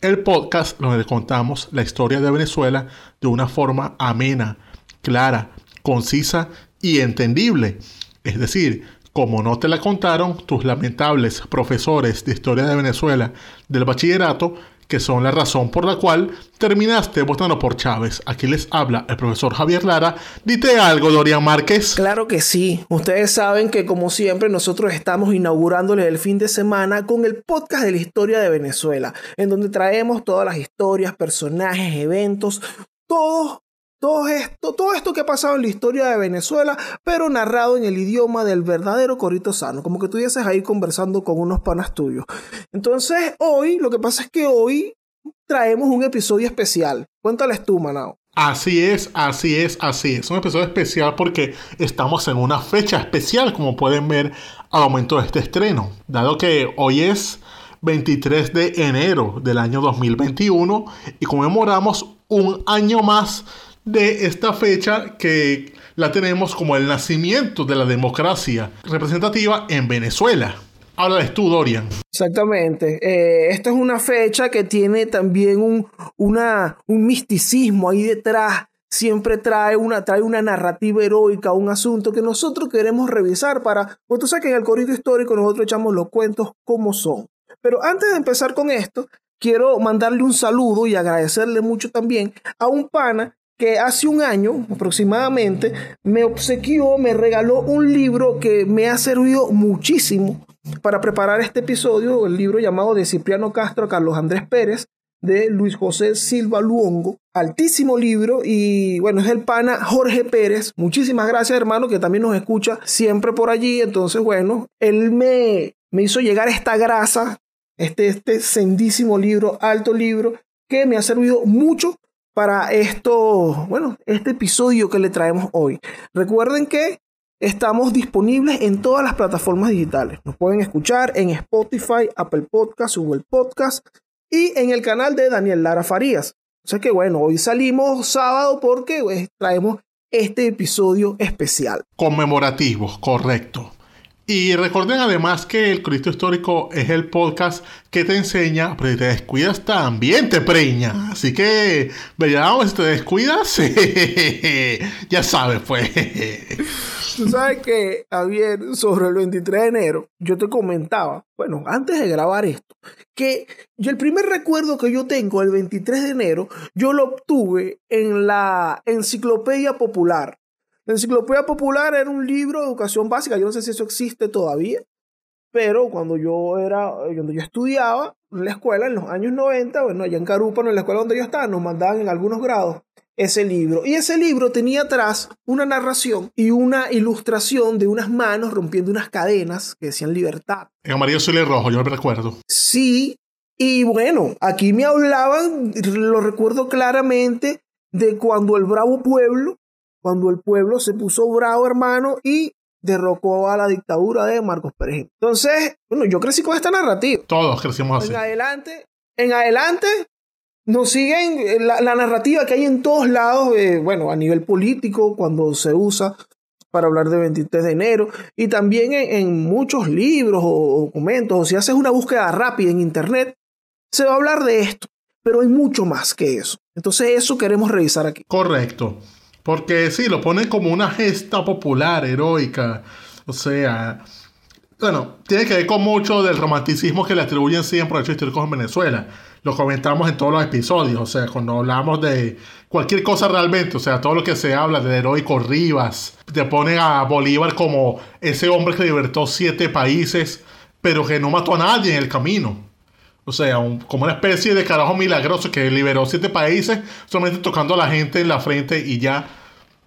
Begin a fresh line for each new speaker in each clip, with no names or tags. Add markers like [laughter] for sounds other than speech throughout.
el podcast donde contamos la historia de Venezuela de una forma amena, clara, concisa y entendible. Es decir, como no te la contaron tus lamentables profesores de historia de Venezuela del bachillerato, que son la razón por la cual terminaste votando por Chávez. Aquí les habla el profesor Javier Lara. Dite algo, Dorian Márquez.
Claro que sí. Ustedes saben que como siempre nosotros estamos inaugurándoles el fin de semana con el podcast de la historia de Venezuela, en donde traemos todas las historias, personajes, eventos, todos todo esto, todo esto que ha pasado en la historia de Venezuela, pero narrado en el idioma del verdadero Corito Sano, como que estuvieses ahí conversando con unos panas tuyos. Entonces, hoy, lo que pasa es que hoy traemos un episodio especial. Cuéntales tú, Manao.
Así es, así es, así es. Un episodio especial porque estamos en una fecha especial, como pueden ver al momento de este estreno. Dado que hoy es 23 de enero del año 2021 y conmemoramos un año más de esta fecha que la tenemos como el nacimiento de la democracia representativa en Venezuela. Háblales tú, Dorian.
Exactamente. Eh, esta es una fecha que tiene también un, un misticismo ahí detrás. Siempre trae una, trae una narrativa heroica, un asunto que nosotros queremos revisar para... Pues tú sabes que en el corrido histórico nosotros echamos los cuentos como son. Pero antes de empezar con esto, quiero mandarle un saludo y agradecerle mucho también a un pana que hace un año aproximadamente me obsequió, me regaló un libro que me ha servido muchísimo para preparar este episodio, el libro llamado de Cipriano Castro Carlos Andrés Pérez de Luis José Silva Luongo. Altísimo libro y bueno, es el pana Jorge Pérez. Muchísimas gracias hermano que también nos escucha siempre por allí. Entonces bueno, él me, me hizo llegar esta grasa, este, este sendísimo libro, alto libro, que me ha servido mucho para esto, bueno, este episodio que le traemos hoy. Recuerden que estamos disponibles en todas las plataformas digitales. Nos pueden escuchar en Spotify, Apple Podcasts, Google Podcasts y en el canal de Daniel Lara Farías. O sea que bueno, hoy salimos sábado porque pues, traemos este episodio especial.
Conmemorativo, correcto. Y recuerden además que el Cristo Histórico es el podcast que te enseña, pero si te descuidas también te preña. Así que, veamos, si te descuidas, [laughs] ya sabes, pues.
Tú sabes que, Javier, sobre el 23 de enero, yo te comentaba, bueno, antes de grabar esto, que el primer recuerdo que yo tengo el 23 de enero, yo lo obtuve en la Enciclopedia Popular la Enciclopedia Popular era un libro de educación básica. Yo no sé si eso existe todavía, pero cuando yo era, cuando yo estudiaba en la escuela en los años 90, bueno, allá en Carúpano, en la escuela donde yo estaba, nos mandaban en algunos grados ese libro. Y ese libro tenía atrás una narración y una ilustración de unas manos rompiendo unas cadenas que decían libertad.
En amarillo, azul y rojo, yo me recuerdo.
Sí, y bueno, aquí me hablaban, lo recuerdo claramente, de cuando el bravo pueblo cuando el pueblo se puso bravo, hermano, y derrocó a la dictadura de Marcos Pérez. Entonces, bueno, yo crecí con esta narrativa.
Todos crecimos así.
En adelante, en adelante, nos siguen eh, la, narrativa que hay en todos lados, eh, bueno, a nivel político, cuando se usa para hablar de 23 de enero, y también en, en muchos libros o documentos, o si haces una búsqueda rápida en Internet, se va a hablar de esto, pero hay mucho más que eso. Entonces eso queremos revisar aquí.
Correcto. Porque sí, lo ponen como una gesta popular, heroica. O sea, bueno, tiene que ver con mucho del romanticismo que le atribuyen siempre a hechos históricos en Venezuela. Lo comentamos en todos los episodios, o sea, cuando hablamos de cualquier cosa realmente, o sea, todo lo que se habla del heroico Rivas, te ponen a Bolívar como ese hombre que libertó siete países, pero que no mató a nadie en el camino. O sea, como una especie de carajo milagroso que liberó siete países solamente tocando a la gente en la frente y ya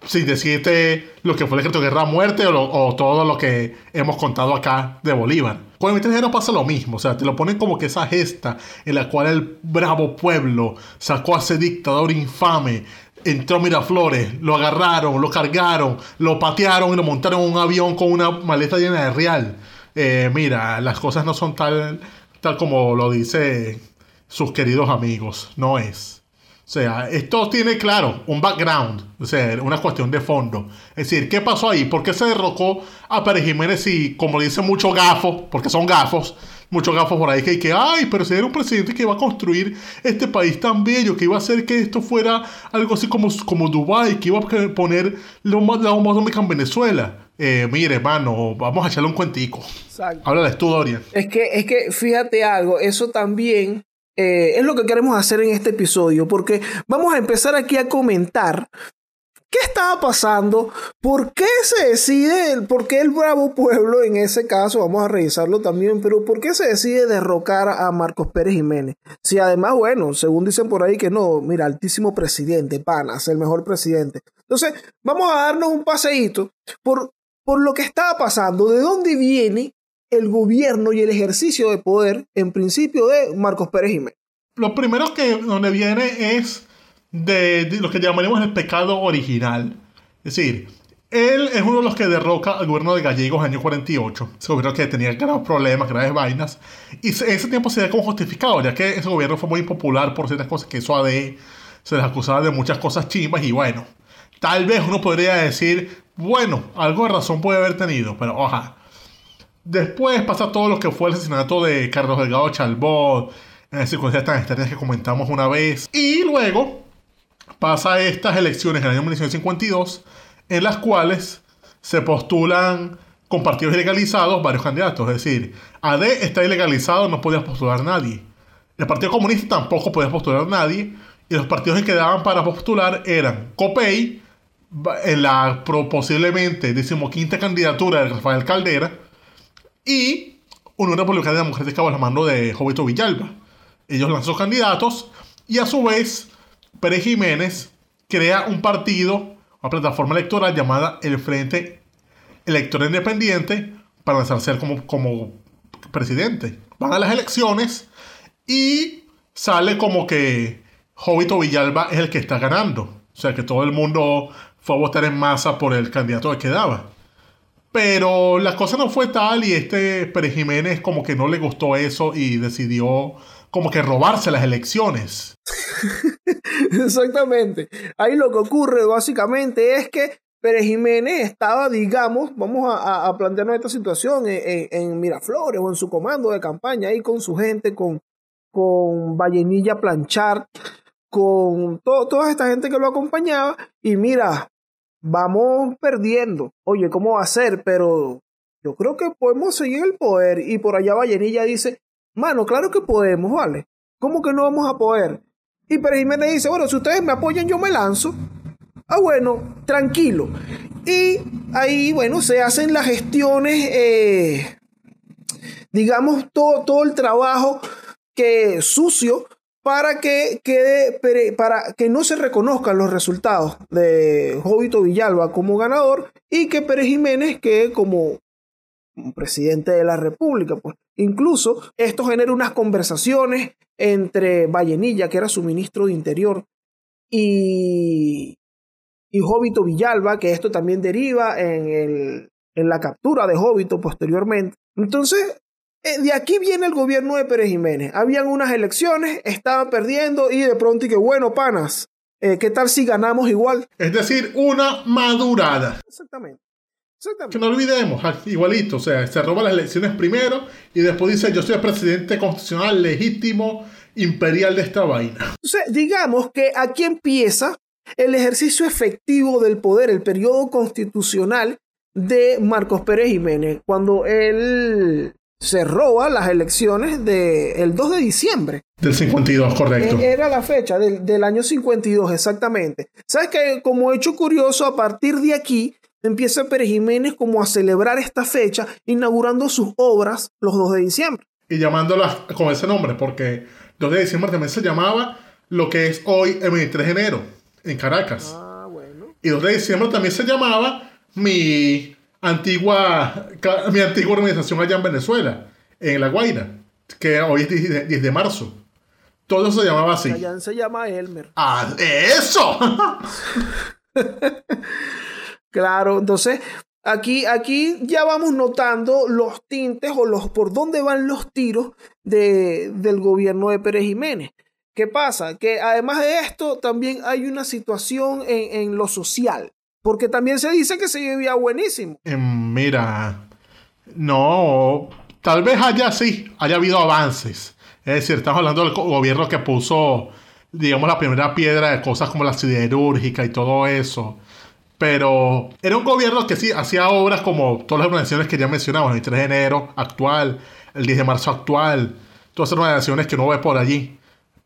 sin decirte lo que fue el de guerra muerte o, todo lo que hemos contado acá de Bolívar. Con el 23 de enero pasa lo mismo, o sea, te lo ponen como que esa gesta en la cual el bravo pueblo sacó a ese dictador infame, entró Miraflores, lo agarraron, lo cargaron, lo patearon y lo montaron en un avión con una maleta llena de real. Eh, mira, las cosas no son tal, tal como lo dice sus queridos amigos, no es. O sea, esto tiene claro un background, o sea, una cuestión de fondo. Es decir, ¿qué pasó ahí? ¿Por qué se derrocó a Pérez Jiménez y, como dicen muchos gafos, porque son gafos, muchos gafos por ahí que, que, ay, pero si era un presidente que iba a construir este país tan bello, que iba a hacer que esto fuera algo así como, como Dubái, que iba a poner la bomba atómica en Venezuela. Eh, mire, hermano, vamos a echarle un cuentico.
Exacto.
Háblales tú, Dorian.
Es que, es que fíjate algo, eso también eh, es lo que queremos hacer en este episodio, porque vamos a empezar aquí a comentar qué estaba pasando, por qué se decide, por qué el bravo pueblo en ese caso, vamos a revisarlo también, pero por qué se decide derrocar a Marcos Pérez Jiménez. Si además, bueno, según dicen por ahí que no, mira, altísimo presidente, panas, el mejor presidente. Entonces, vamos a darnos un paseíto por, por lo que estaba pasando, de dónde viene el gobierno y el ejercicio de poder, en principio, de Marcos Pérez Jiménez.
Lo primero que donde viene es de, de lo que llamaremos el pecado original. Es decir, él es uno de los que derroca al gobierno de Gallegos en el año 48. Ese gobierno que tenía graves problemas, graves vainas. Y ese tiempo se ve como justificado, ya que ese gobierno fue muy impopular por ciertas cosas que eso AD se les acusaba de muchas cosas chimbas. Y bueno, tal vez uno podría decir, bueno, algo de razón puede haber tenido, pero ojalá. Después pasa todo lo que fue el asesinato de Carlos Delgado Chalbot, en circunstancias tan extrañas que comentamos una vez. Y luego pasa estas elecciones en el año 1952, en las cuales se postulan con partidos ilegalizados varios candidatos. Es decir, AD está ilegalizado, no podía postular nadie. El Partido Comunista tampoco podía postular nadie. Y los partidos que quedaban para postular eran COPEI, la pro- posiblemente decimoquinta candidatura de Rafael Caldera, y Unión Republicana Democrática bajo la mano de Jovito Villalba. Ellos lanzan sus candidatos y a su vez Pérez Jiménez crea un partido, una plataforma electoral llamada el Frente Electoral Independiente para lanzarse como, como presidente. Van a las elecciones y sale como que Jovito Villalba es el que está ganando. O sea que todo el mundo fue a votar en masa por el candidato que quedaba. Pero la cosa no fue tal y este Pérez Jiménez como que no le gustó eso y decidió como que robarse las elecciones. [laughs]
Exactamente. Ahí lo que ocurre básicamente es que Pérez Jiménez estaba, digamos, vamos a, a- plantearnos esta situación en, en- Miraflores o en su comando de campaña ahí con su gente, con, con Vallenilla Planchard, con to- toda esta gente que lo acompañaba. Y mira, vamos perdiendo. Oye, ¿cómo va a ser? Pero yo creo que podemos seguir el poder. Y por allá Vallenilla dice, mano, claro que podemos, ¿vale? ¿Cómo que no vamos a poder? Y Pérez Jiménez dice, bueno, si ustedes me apoyan, yo me lanzo. Ah, bueno, tranquilo. Y ahí, bueno, se hacen las gestiones, eh, digamos, todo, todo el trabajo que sucio para que quede, para que no se reconozcan los resultados de Jovito Villalba como ganador y que Pérez Jiménez quede como presidente de la República. Pues. Incluso esto genera unas conversaciones entre Vallenilla, que era su ministro de Interior, y, y Jovito Villalba, que esto también deriva en, el, en la captura de Jovito posteriormente. Entonces, de aquí viene el gobierno de Pérez Jiménez. Habían unas elecciones, estaban perdiendo y de pronto y que bueno, panas, eh, ¿qué tal si ganamos igual?
Es decir, una madurada.
Exactamente.
Que no olvidemos, igualito, o sea, se roba las elecciones primero y después dice yo soy el presidente constitucional legítimo imperial de esta vaina.
Entonces, digamos que aquí empieza el ejercicio efectivo del poder, el periodo constitucional de Marcos Pérez Jiménez, cuando él se roba las elecciones del 2 de diciembre.
Del 52, correcto.
E- Era la fecha del, del año 52, exactamente. ¿Sabes que Como hecho curioso, a partir de aquí empieza Pérez Jiménez como a celebrar esta fecha, inaugurando sus obras los 2 de diciembre.
Y llamándolas con ese nombre, porque 2 de diciembre también se llamaba lo que es hoy el 23 de enero, en Caracas.
Ah, bueno.
Y 2 de diciembre también se llamaba mi antigua, mi antigua organización allá en Venezuela, en La Guaira, que hoy es 10 de, 10 de marzo. Todo se llamaba así.
Chayanne se llama Elmer.
¡Ah, eso! [laughs]
Claro, entonces aquí, aquí ya vamos notando los tintes o los por dónde van los tiros de, del gobierno de Pérez Jiménez. ¿Qué pasa? Que además de esto, también hay una situación en, en lo social. Porque también se dice que se vivía buenísimo.
Eh, Mira, no, tal vez haya sí, haya habido avances. Es decir, estamos hablando del gobierno que puso, digamos, la primera piedra de cosas como la siderúrgica y todo eso. Pero era un gobierno que sí hacía obras como todas las organizaciones que ya mencionamos, el 3 de enero actual, el 10 de marzo actual, todas esas organizaciones que uno ve por allí.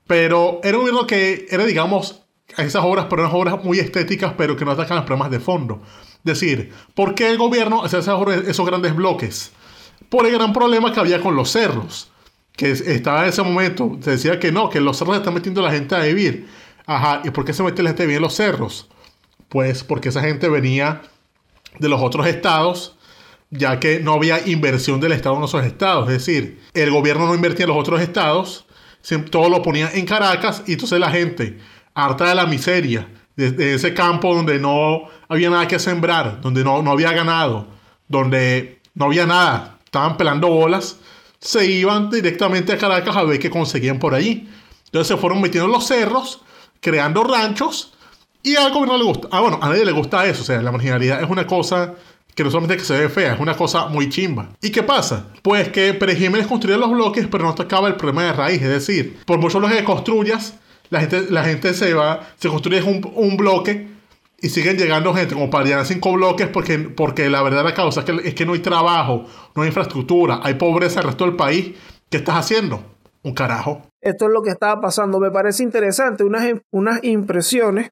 Pero era un gobierno que era, digamos, esas obras, pero unas obras muy estéticas, pero que no atacan los problemas de fondo. Es decir, ¿por qué el gobierno obras- esos grandes bloques? Por el gran problema que había con los cerros. Que es- estaba en ese momento, se decía que no, que los cerros están metiendo la gente a vivir. Ajá, ¿y por qué se mete la gente a vivir en los cerros? Pues porque esa gente venía de los otros estados, ya que no había inversión del Estado en esos estados. Es decir, el gobierno no invertía en los otros estados, todo lo ponía en Caracas y entonces la gente, harta de la miseria, de, ese campo donde no había nada que sembrar, donde no, no había ganado, donde no había nada, estaban pelando bolas, se iban directamente a Caracas a ver qué conseguían por allí. Entonces se fueron metiendo en los cerros, creando ranchos y al gobierno le gusta. Ah, bueno, a nadie le gusta eso. O sea, la marginalidad es una cosa que no solamente que se ve fea, es una cosa muy chimba. ¿Y qué pasa? Pues que Pérez Jiménez los bloques, pero no atacaba el problema de raíz. Es decir, por muchos bloques que construyas, la gente, la gente se va, se construye un, un bloque y siguen llegando gente como para llenar cinco bloques porque, porque la verdadera causa es que, es que no hay trabajo, no hay infraestructura, hay pobreza en el resto del país. ¿Qué estás haciendo? Un carajo.
Esto es lo que estaba pasando. Me parece interesante unas, unas impresiones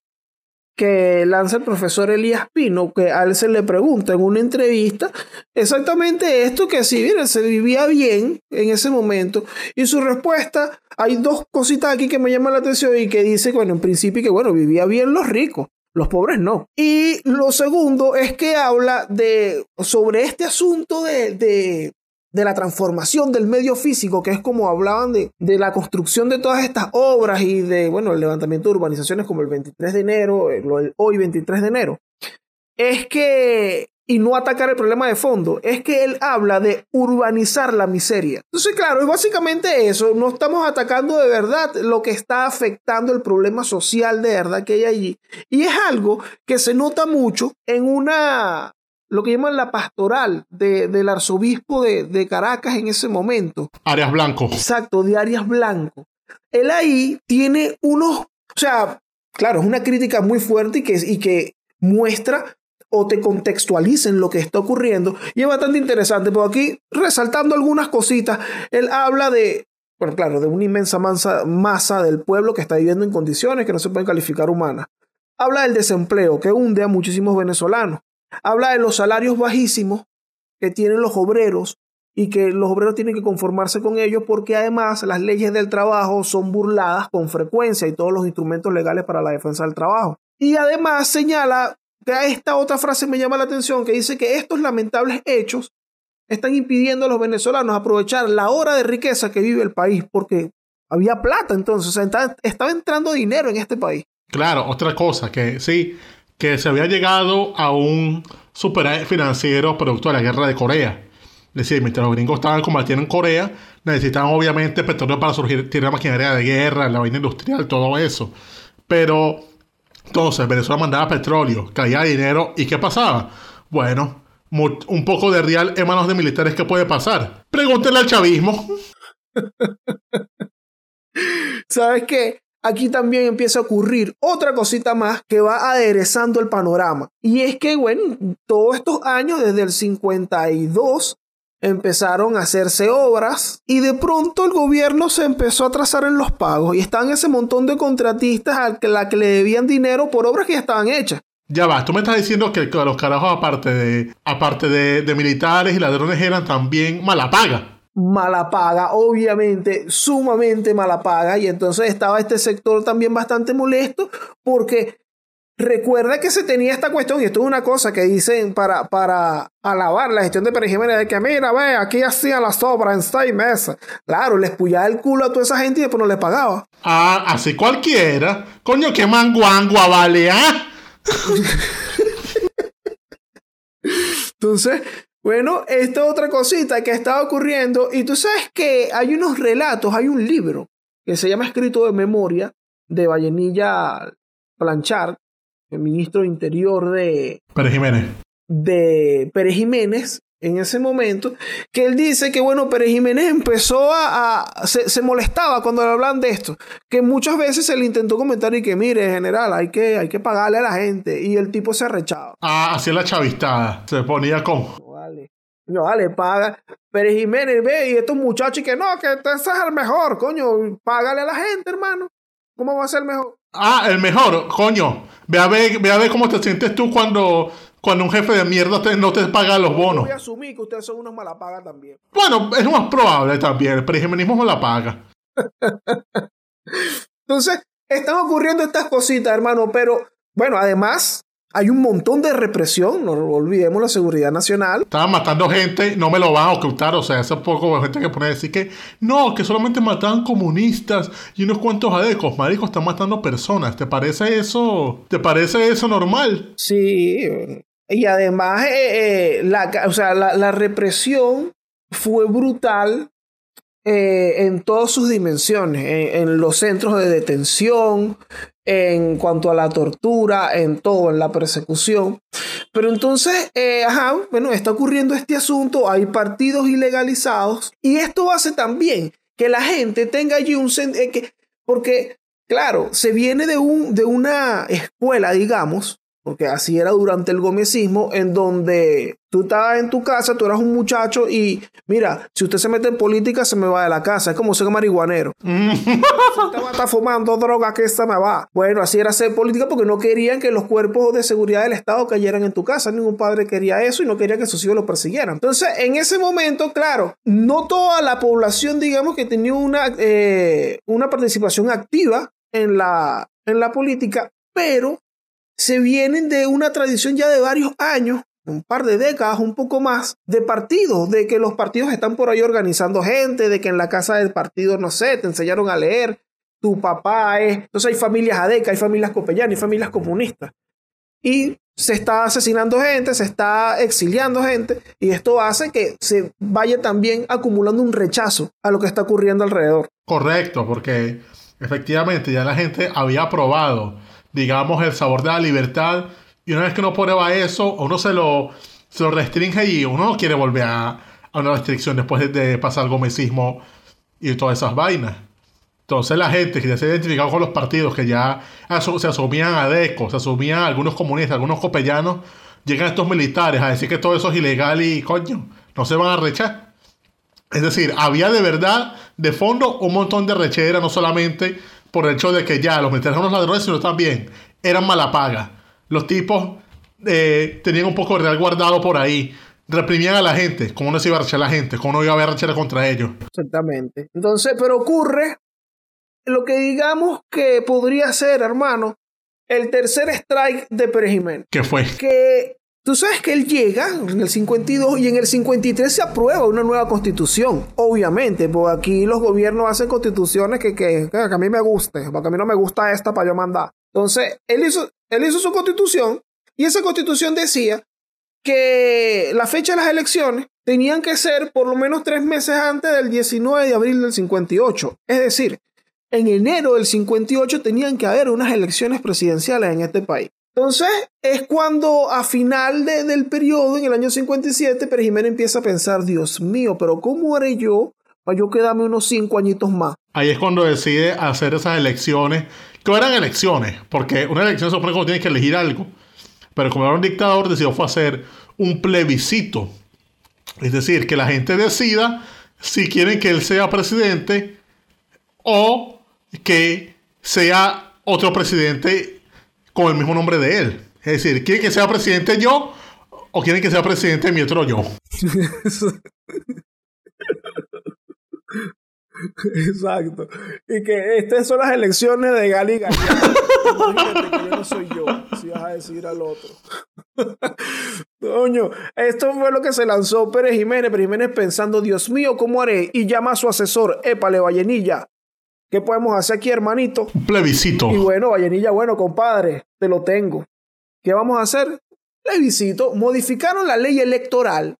que lanza el profesor Elías Pino, que a él se le pregunta en una entrevista exactamente esto, que si bien se vivía bien en ese momento, y su respuesta, hay dos cositas aquí que me llaman la atención y que dice, bueno, en principio que, bueno, vivía bien los ricos. Los pobres no. Y lo segundo es que habla de sobre este asunto de, de, de la transformación del medio físico, que es como hablaban de, de, la construcción de todas estas obras y de, bueno, el levantamiento de urbanizaciones como el 23 de enero, el hoy 23 de enero, es que, y no atacar el problema de fondo, es que él habla de urbanizar la miseria. Entonces, claro, es básicamente eso, no estamos atacando de verdad lo que está afectando el problema social de verdad que hay allí. Y es algo que se nota mucho en una lo que llaman la pastoral de, del arzobispo de, de, Caracas en ese momento.
Arias Blanco.
Exacto, de Arias Blanco. Él ahí tiene unos, o sea, claro, es una crítica muy fuerte y que, y que muestra o te contextualiza en lo que está ocurriendo. Y es bastante interesante, porque aquí, resaltando algunas cositas, él habla de, bueno, claro, de una inmensa masa, masa del pueblo que está viviendo en condiciones que no se pueden calificar humanas. Habla del desempleo que hunde a muchísimos venezolanos habla de los salarios bajísimos que tienen los obreros y que los obreros tienen que conformarse con ellos porque además las leyes del trabajo son burladas con frecuencia y todos los instrumentos legales para la defensa del trabajo. Y además señala que esta otra frase me llama la atención que dice que estos lamentables hechos están impidiendo a los venezolanos aprovechar la hora de riqueza que vive el país porque había plata entonces, estaba entrando dinero en este país.
Claro, otra cosa que sí, que se había llegado a un superávit financiero producto de la guerra de Corea. Es decir, mientras los gringos estaban combatiendo en Corea, necesitaban obviamente petróleo para surgir, tirar maquinaria de guerra, la vaina industrial, todo eso. Pero entonces Venezuela mandaba petróleo, caía dinero, ¿y qué pasaba? Bueno, un poco de real en manos de militares, ¿qué puede pasar? Pregúntenle al chavismo. [laughs]
¿Sabes qué? Aquí también empieza a ocurrir otra cosita más que va aderezando el panorama. Y es que, bueno, todos estos años, desde el 52, empezaron a hacerse obras y de pronto el gobierno se empezó a trazar en los pagos y están ese montón de contratistas a la que le debían dinero por obras que ya estaban hechas.
Ya va, tú me estás diciendo que los carajos, aparte de, aparte de, de militares y ladrones, eran también mala paga
mala paga, obviamente, sumamente mala paga. Y entonces estaba este sector también bastante molesto porque recuerda que se tenía esta cuestión, y esto es una cosa que dicen para, para alabar la gestión de Pérez Jiménez, de que mira, ve, aquí hacían las obras en seis meses. Claro, les pullaba el culo a toda esa gente y después no les pagaba.
Ah, así cualquiera. Coño, qué manguangua, vale, ¿ah? [laughs]
Entonces, bueno, esta otra cosita que está ocurriendo, y tú sabes que hay unos relatos, hay un libro que se llama Escrito de Memoria de Vallenilla Planchard, el ministro de Interior de,
Pérez Jiménez.
de Pérez Jiménez en ese momento, que él dice que, bueno, Pérez Jiménez empezó a... a- se, se molestaba cuando le hablan de esto, que muchas veces se le intentó comentar y que, mire, general, hay que, hay que pagarle a la gente, y el tipo se arrechaba.
Ah, hacía la chavistada. Se ponía con.
No vale. No vale, paga. Pérez Jiménez, ve, y estos muchachos que no, que ese es el mejor, coño, págale a la gente, hermano. ¿Cómo va a ser mejor?
Ah, el mejor, coño. Ve a ver, ve a ver cómo te sientes tú cuando, cuando un jefe de mierda te- no te paga los bonos.
Voy a asumir que ustedes son unos malapagas también.
Bueno, es más probable también. El perijimenismo me la paga. [laughs]
Entonces, están ocurriendo estas cositas, hermano, pero bueno, además hay un montón de represión, no olvidemos la seguridad nacional.
Estaban matando gente, no me lo van a ocultar. O sea, hace poco gente que pone a decir que no, que solamente mataban comunistas y unos cuantos adecos. Marico, están matando personas. ¿Te parece eso? ¿Te parece eso normal?
Sí, y además, eh, eh, la, o sea, la, la represión fue brutal eh, en todas sus dimensiones, en, en los centros de detención, en cuanto a la tortura, en todo, en la persecución. Pero entonces, eh, ajá, bueno, está ocurriendo este asunto, hay partidos ilegalizados y esto hace también que la gente tenga allí un... sen- eh, que, porque, claro, se viene de, un, de una escuela, digamos, porque así era durante el gomecismo, en donde tú estabas en tu casa, tú eras un muchacho y mira, si usted se mete en política, se me va de la casa. Es como ser marihuanero. [laughs] Usted va a estar fumando droga, que esta me va. Bueno, así era ser política porque no querían que los cuerpos de seguridad del Estado cayeran en tu casa. Ningún padre quería eso y no quería que sus hijos lo persiguieran. Entonces, en ese momento, claro, no toda la población, digamos, que tenía una, eh, una participación activa en la, en la política, pero se vienen de una tradición ya de varios años, un par de décadas, un poco más, de partidos, de que los partidos están por ahí organizando gente, de que en la casa del partido, no sé, te enseñaron a leer, tu papá es, entonces hay familias ADECA, hay familias copellanas, hay familias comunistas. Y se está asesinando gente, se está exiliando gente, y esto hace que se vaya también acumulando un rechazo a lo que está ocurriendo alrededor.
Correcto, porque efectivamente ya la gente había probado, digamos, el sabor de la libertad. Y una vez que uno prueba eso, uno se lo, se lo restringe y uno no quiere volver a, a una restricción después de, de pasar gomecismo y todas esas vainas. Entonces la gente que ya se ha identificado con los partidos, que ya asu- se asumían adecos, se asumían algunos comunistas, algunos copellanos, llegan estos militares a decir que todo eso es ilegal y coño, no se van a rechar. Es decir, había de verdad, de fondo, un montón de rechera, no solamente por el hecho de que ya los militares eran unos ladrones, sino también eran mala paga. Los tipos eh, tenían un poco de real guardado por ahí, reprimían a la gente, ¿cómo no se iba a rechar la gente? ¿Cómo no iba a haber rechera contra ellos?
Exactamente. Entonces, pero ocurre lo que digamos que podría ser, hermano, el tercer strike de Pérez Jiménez.
¿Qué fue?
Que tú sabes que él llega en el 52 y en el 53 se aprueba una nueva constitución. Obviamente, porque aquí los gobiernos hacen constituciones que, que, a mí me guste, porque a mí no me gusta esta para yo mandar. Entonces, él hizo, él hizo su constitución y esa constitución decía que la fecha de las elecciones tenían que ser por lo menos tres meses antes del 19 de abril del 58. Es decir, en enero del 58 tenían que haber unas elecciones presidenciales en este país. Entonces es cuando a final de- del periodo, en el año 57, Pérez Jiménez empieza a pensar, Dios mío, pero ¿cómo haré yo para yo quedarme unos cinco añitos más?
Ahí es cuando decide hacer esas elecciones, que eran elecciones, porque una elección se supone que uno tiene que elegir algo. Pero como era un dictador, decidió fue hacer un plebiscito. Es decir, que la gente decida si quieren que él sea presidente o que sea otro presidente con el mismo nombre de él. Es decir, ¿quieren que sea presidente yo o quieren que sea presidente mi otro yo? [laughs]
Exacto. Y que estas son las elecciones de Gali [laughs] que yo no soy yo, si vas a decir al otro. [laughs] Coño, esto fue lo que se lanzó Pérez Jiménez. Pérez Jiménez pensando, Dios mío, ¿cómo haré? Y llama a su asesor, Épale, Vallenilla. ¿Qué podemos hacer aquí, hermanito?
Un plebiscito.
Y bueno, Vallenilla, bueno, compadre, te lo tengo. ¿Qué vamos a hacer? Plebiscito. Modificaron la ley electoral,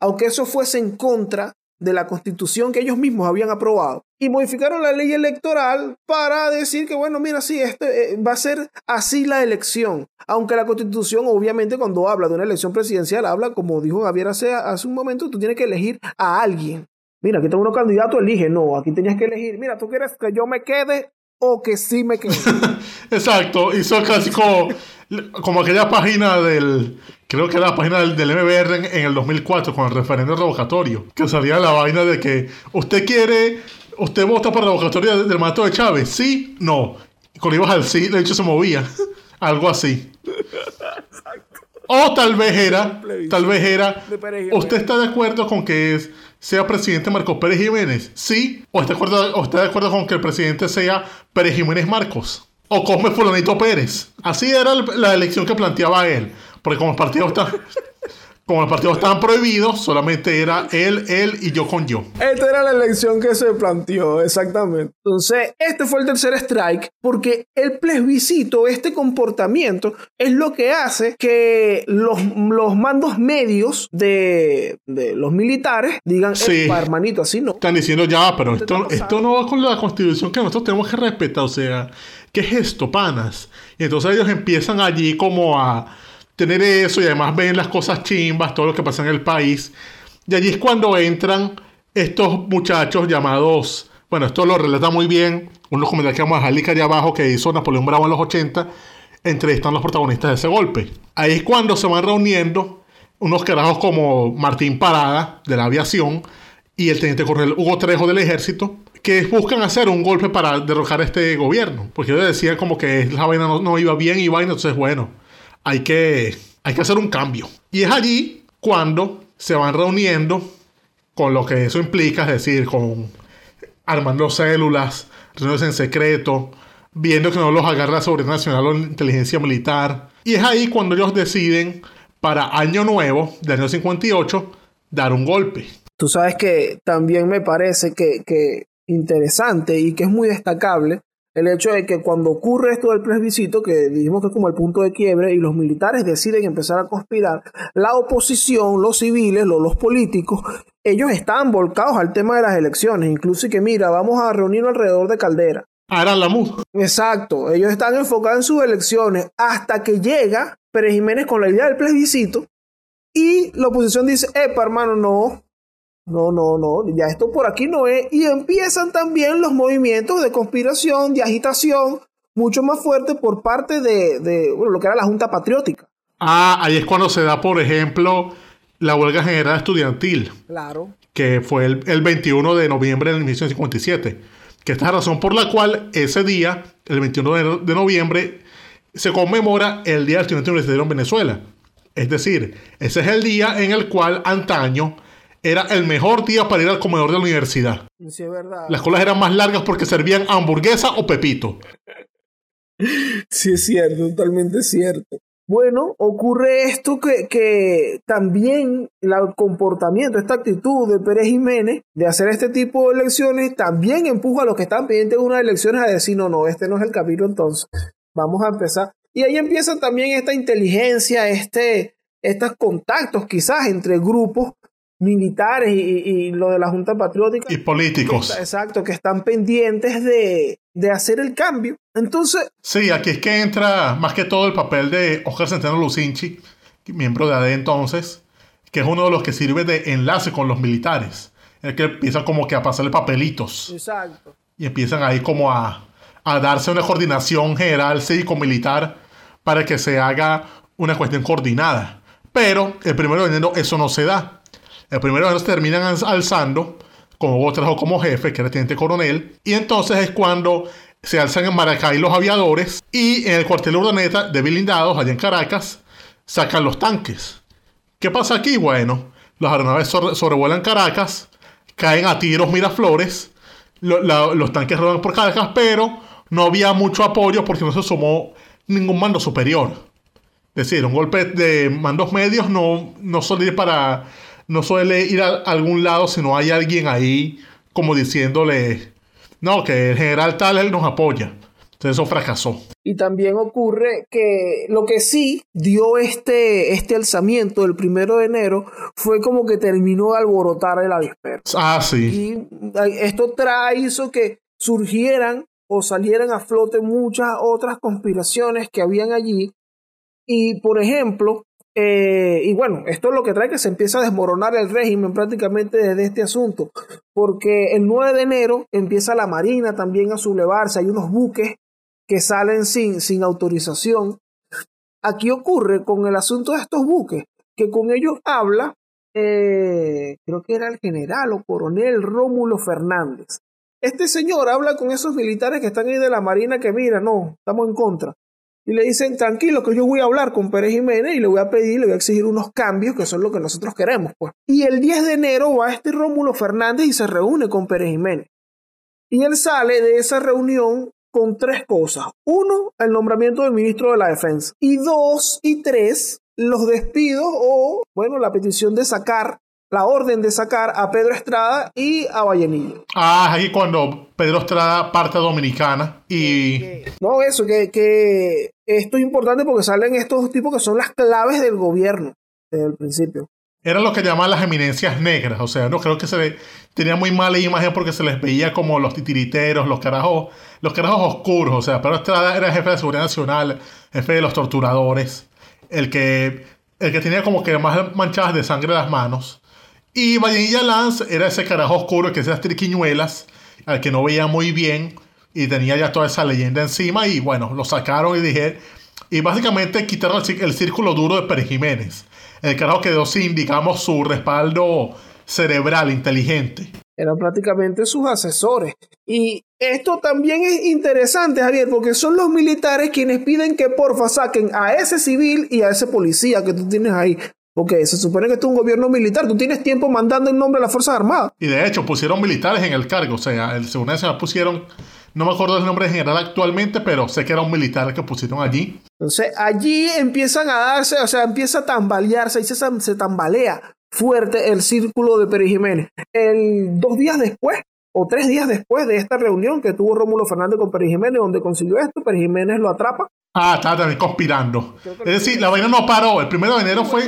aunque eso fuese en contra de la constitución que ellos mismos habían aprobado. Y modificaron la ley electoral para decir que, bueno, mira, sí, este, eh, va a ser así la elección. Aunque la constitución, obviamente, cuando habla de una elección presidencial, habla, como dijo Javier hace, hace un momento, tú tienes que elegir a alguien. Mira, aquí tengo unos candidatos, elige. No, aquí tenías que elegir. Mira, tú quieres que yo me quede o que sí me quede. [laughs]
Exacto, hizo casi como, como aquella página del, creo que era la página del, del MBR en, en el 2004 con el referéndum revocatorio, que salía la vaina de que usted quiere, usted vota por revocatoria del mandato de Chávez, sí, no. Y cuando ibas al sí, de hecho se movía, [laughs] algo así. O tal vez era, tal vez era. ¿usted está de acuerdo con que es- sea presidente Marcos Pérez Jiménez? ¿Sí? ¿O está, de acuerdo, está con que el presidente sea Pérez Jiménez Marcos? ¿O come Fulanito Pérez? Así era el- la elección que planteaba él. Porque como los partidos están, como los partidos estaban prohibidos, solamente era él, él y yo con yo.
Esta era la elección que se planteó, exactamente. Entonces, este fue el tercer strike, porque el plebiscito, este comportamiento, es lo que hace que los, los mandos medios de, de los militares digan,
Sí.
"Epa, hermanito, así no.
Están diciendo ya, pero esto, esto no va con la constitución que nosotros tenemos que respetar. O sea, ¿qué es esto, panas? Y entonces ellos empiezan allí como a tener eso y además ven las cosas chimbas, todo lo que pasa en el país. Y allí es cuando entran estos muchachos llamados, bueno, esto lo relata muy bien un documental que vamos a dejar link allá abajo que hizo Napoleón Bravo en los 80, entrevistan a los protagonistas de ese golpe. Ahí es cuando se van reuniendo unos carajos como Martín Parada, de la aviación, y el teniente coronel Hugo Trejo del ejército, que buscan hacer un golpe para derrocar este gobierno. Porque ellos decían como que la vaina no iba bien y vaina, entonces bueno, hay que, hay que hacer un cambio. Y es allí cuando se van reuniendo con lo que eso implica, es decir, con armando células, reuniones en secreto, viendo que no los agarra la seguridad nacional o inteligencia militar. Y es ahí cuando ellos deciden, para año nuevo, del año 58, dar un golpe.
Tú sabes que también me parece que, que interesante y que es muy destacable el hecho de que cuando ocurre esto del plebiscito, que dijimos que es como el punto de quiebre, y los militares deciden empezar a conspirar, la oposición, los civiles, los, los políticos, ellos estaban volcados al tema de las elecciones, incluso y que mira, vamos a reunirnos alrededor de Caldera.
Harán la.
Exacto, ellos están enfocados en sus elecciones hasta que llega Pérez Jiménez con la idea del plebiscito y la oposición dice, epa hermano, no, no, no, no, ya esto por aquí no es. Y empiezan también los movimientos de conspiración, de agitación, mucho más fuertes por parte de, de, bueno, lo que era la Junta Patriótica.
Ah, ahí es cuando se da, por ejemplo, la huelga general estudiantil,
Claro.
que fue el, el 21 de noviembre de 1957. Que esta es la razón por la cual ese día, el 21 de, de noviembre, se conmemora el Día del Estudiante Universitario en Venezuela. Es decir, ese es el día en el cual antaño era el mejor día para ir al comedor de la universidad.
Sí, es verdad.
Las colas eran más largas porque servían hamburguesa o pepito.
Sí, es cierto, totalmente cierto. Bueno, ocurre esto que, que también el comportamiento, esta actitud de Pérez Jiménez de hacer este tipo de elecciones también empuja a los que están pendientes de unas elecciones a decir, no, no, este no es el camino entonces. Vamos a empezar. Y ahí empieza también esta inteligencia, este, estos contactos quizás entre grupos militares y, y, lo de la Junta Patriótica.
Y políticos.
Exacto, que están pendientes de, de hacer el cambio. Entonces,
Sí, aquí es que entra más que todo el papel de Oscar Centeno Lucinchi, miembro de ADE entonces, que es uno de los que sirve de enlace con los militares. El que empieza como que a pasarle papelitos
exacto.
y empiezan ahí como a, a darse una coordinación general cívico-militar para que se haga una cuestión coordinada. Pero el primero de enero eso no se da. El primero se terminan alz- alzando, como Hugo trajo como jefe, que era teniente coronel, y entonces es cuando se alzan en Maracay los aviadores y en el cuartel Urdaneta de blindados, allá en Caracas, sacan los tanques. ¿Qué pasa aquí? Bueno, los aeronaves sobre- sobrevuelan Caracas, caen a tiros Miraflores, lo- los tanques rodan por Caracas, pero no había mucho apoyo porque no se sumó ningún mando superior. Es decir, un golpe de mandos medios no, no ir para. No suele ir a algún lado si no hay alguien ahí como diciéndole. No, que el general tal él nos apoya. Entonces eso fracasó.
Y también ocurre que lo que sí dio este, este alzamiento del primero de enero fue como que terminó de alborotar el avispero.
Ah, sí.
Y esto trae, hizo que surgieran o salieran a flote muchas otras conspiraciones que habían allí. Y por ejemplo, eh, y bueno, esto es lo que trae que se empieza a desmoronar el régimen prácticamente desde este asunto, porque el 9 de enero empieza la Marina también a sublevarse, hay unos buques que salen sin, sin autorización. Aquí ocurre con el asunto de estos buques, que con ellos habla, eh, creo que era el general o coronel Rómulo Fernández. Este señor habla con esos militares que están ahí de la Marina que mira, no, estamos en contra. Y le dicen, tranquilo, que yo voy a hablar con Pérez Jiménez y le voy a pedir, le voy a exigir unos cambios que son lo que nosotros queremos, pues. Y el 10 de enero va este Rómulo Fernández y se reúne con Pérez Jiménez. Y él sale de esa reunión con tres cosas. Uno, el nombramiento del ministro de la Defensa. Y dos y tres, los despidos o, bueno, la petición de sacar, la orden de sacar a Pedro Estrada y a Vallenillo.
Ah, ahí cuando Pedro Estrada parte a Dominicana y.
No, eso, que, que esto es importante porque salen estos tipos que son las claves del gobierno desde el principio.
Era lo que llamaban las eminencias negras. O sea, no creo que se le tenía muy mala imagen porque se les veía como los titiriteros, los carajos, los carajos oscuros. O sea, Pedro Estrada era jefe de seguridad nacional, jefe de los torturadores, el que, el que tenía como que más manchadas de sangre las manos. Y Vallenilla Lance era ese carajo oscuro que hacía triquiñuelas, al que no veía muy bien y tenía ya toda esa leyenda encima. Y bueno, lo sacaron y dije. Y básicamente quitaron el, cí- el círculo duro de Pérez Jiménez. El carajo quedó sin, digamos, su respaldo cerebral, inteligente.
Eran prácticamente sus asesores. Y esto también es interesante, Javier, porque son los militares quienes piden que porfa saquen a ese civil y a ese policía que tú tienes ahí. Porque se supone que esto es un gobierno militar. Tú tienes tiempo mandando en nombre de las Fuerzas Armadas.
Y de hecho pusieron militares en el cargo. O sea, el Seguridad Nacional pusieron, no me acuerdo del nombre general actualmente, pero sé que era un militar que pusieron allí.
Entonces allí empiezan a darse, o sea, empieza a tambalearse, y se, se tambalea fuerte el círculo de Pérez Jiménez. El, dos días después, o tres días después de esta reunión que tuvo Rómulo Fernández con Pérez Jiménez, donde consiguió esto, Pérez Jiménez lo atrapa.
Ah, estaba también conspirando. Es decir, la vaina no paró. El primero de enero fue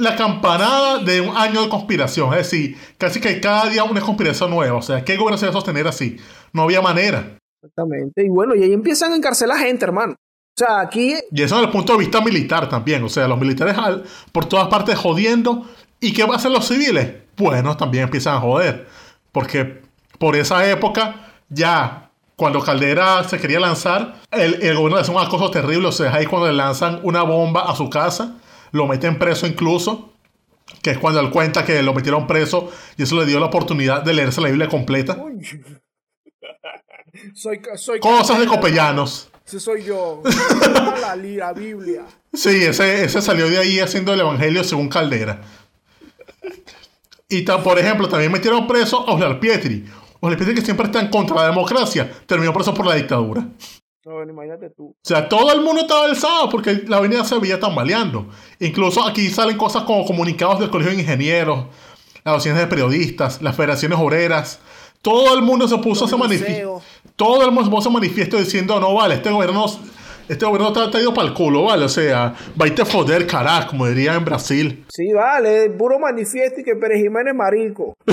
la campanada de un año de conspiración. Es decir, casi que cada día una conspiración nueva. O sea, ¿qué gobierno se iba a sostener así? No había manera.
Exactamente. Y bueno, y ahí empiezan a encarcelar gente, hermano. O sea, aquí
Y eso desde el punto de vista militar también. O sea, los militares al- por todas partes jodiendo. ¿Y qué van a hacer los civiles? Bueno, también empiezan a joder. Porque por esa época, ya cuando Caldera se quería lanzar, el, el gobierno le hace un acoso terrible. O sea, ahí cuando le lanzan una bomba a su casa, lo meten preso incluso. Que es cuando él cuenta que lo metieron preso y eso le dio la oportunidad de leerse la Biblia completa. [laughs]
soy, soy
Cosas de copellanos.
Ese soy yo. [laughs] la, la Biblia.
Sí, ese, ese salió de ahí haciendo el evangelio según Caldera. Y ta- por ejemplo, también metieron preso a Oslar Pietri. Oslar Pietri, que siempre está en contra de la democracia, terminó preso por la dictadura. O
No, bueno, imagínate tú.
sea, todo el mundo estaba alzado porque la avenida se veía tambaleando. Incluso aquí salen cosas como comunicados del Colegio de Ingenieros, las asociaciones de periodistas, las federaciones obreras. Todo el mundo se puso
Los
ese manifiesto. Todo el mundo se puso manifiesto diciendo, no, vale, este gobierno, este gobierno está, está ido para el culo, vale. O sea, va a irte a foder, carajo, como diría en Brasil.
Sí, vale, puro manifiesto y que Pérez Jiménez marico. [laughs]